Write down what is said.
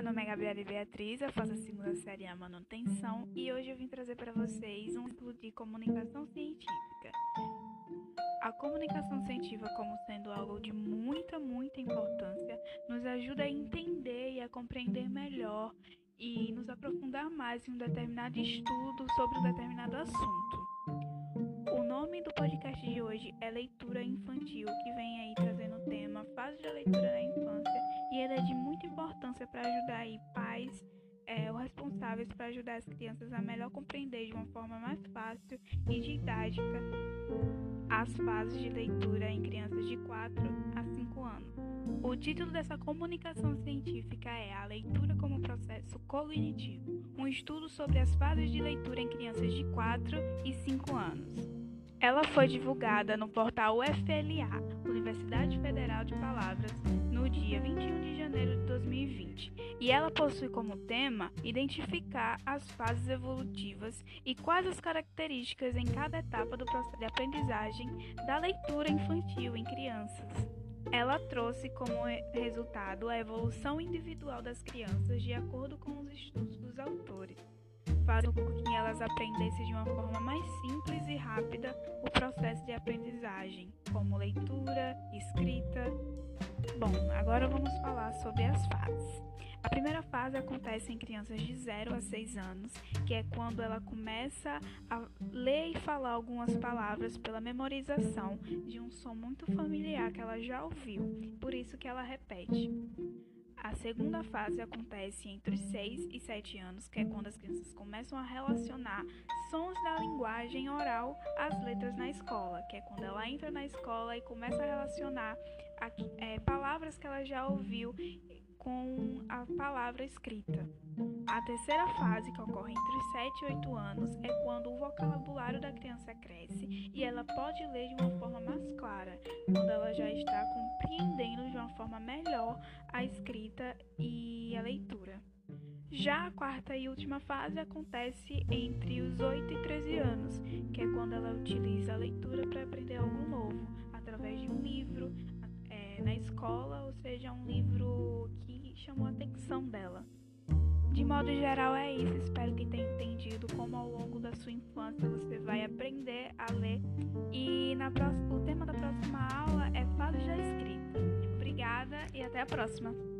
nome é Gabriela Beatriz, eu faço a a manutenção e hoje eu vim trazer para vocês um ciclo de comunicação científica. A comunicação científica, como sendo algo de muita, muita importância, nos ajuda a entender e a compreender melhor e nos aprofundar mais em um determinado estudo sobre um determinado assunto. O nome do podcast de hoje é Leitura Infantil, que vem aí trazendo o tema Fase da Leitura na para ajudar aí pais é, ou responsáveis para ajudar as crianças a melhor compreender de uma forma mais fácil e didática as fases de leitura em crianças de 4 a 5 anos. O título dessa comunicação científica é A Leitura como Processo Cognitivo, um estudo sobre as fases de leitura em crianças de 4 e 5 anos. Ela foi divulgada no portal UFLA, Universidade Federal de Palavras, no dia 21 de janeiro de 2020, e ela possui como tema identificar as fases evolutivas e quais as características em cada etapa do processo de aprendizagem da leitura infantil em crianças. Ela trouxe como resultado a evolução individual das crianças de acordo com os estudos dos autores fazendo com que elas aprendessem de uma forma mais simples e rápida o processo de aprendizagem, como leitura, escrita. Bom, agora vamos falar sobre as fases. A primeira fase acontece em crianças de 0 a 6 anos, que é quando ela começa a ler e falar algumas palavras pela memorização de um som muito familiar que ela já ouviu, por isso que ela repete. A segunda fase acontece entre os 6 e 7 anos, que é quando as crianças começam a relacionar sons da linguagem oral às letras na escola, que é quando ela entra na escola e começa a relacionar é, palavras que ela já ouviu com a palavra escrita. A terceira fase, que ocorre entre os 7 e 8 anos, é quando o vocabulário da criança cresce e ela pode ler de uma forma mais clara, quando ela já está compreendendo de uma forma melhor a escrita e a leitura. Já a quarta e última fase acontece entre os 8 e 13 anos, que é quando ela utiliza a leitura para aprender algo na escola, ou seja, um livro que chamou a atenção dela. De modo geral é isso, espero que tenha entendido como ao longo da sua infância você vai aprender a ler. E na próxima, o tema da próxima aula é fases da escrita. Obrigada e até a próxima!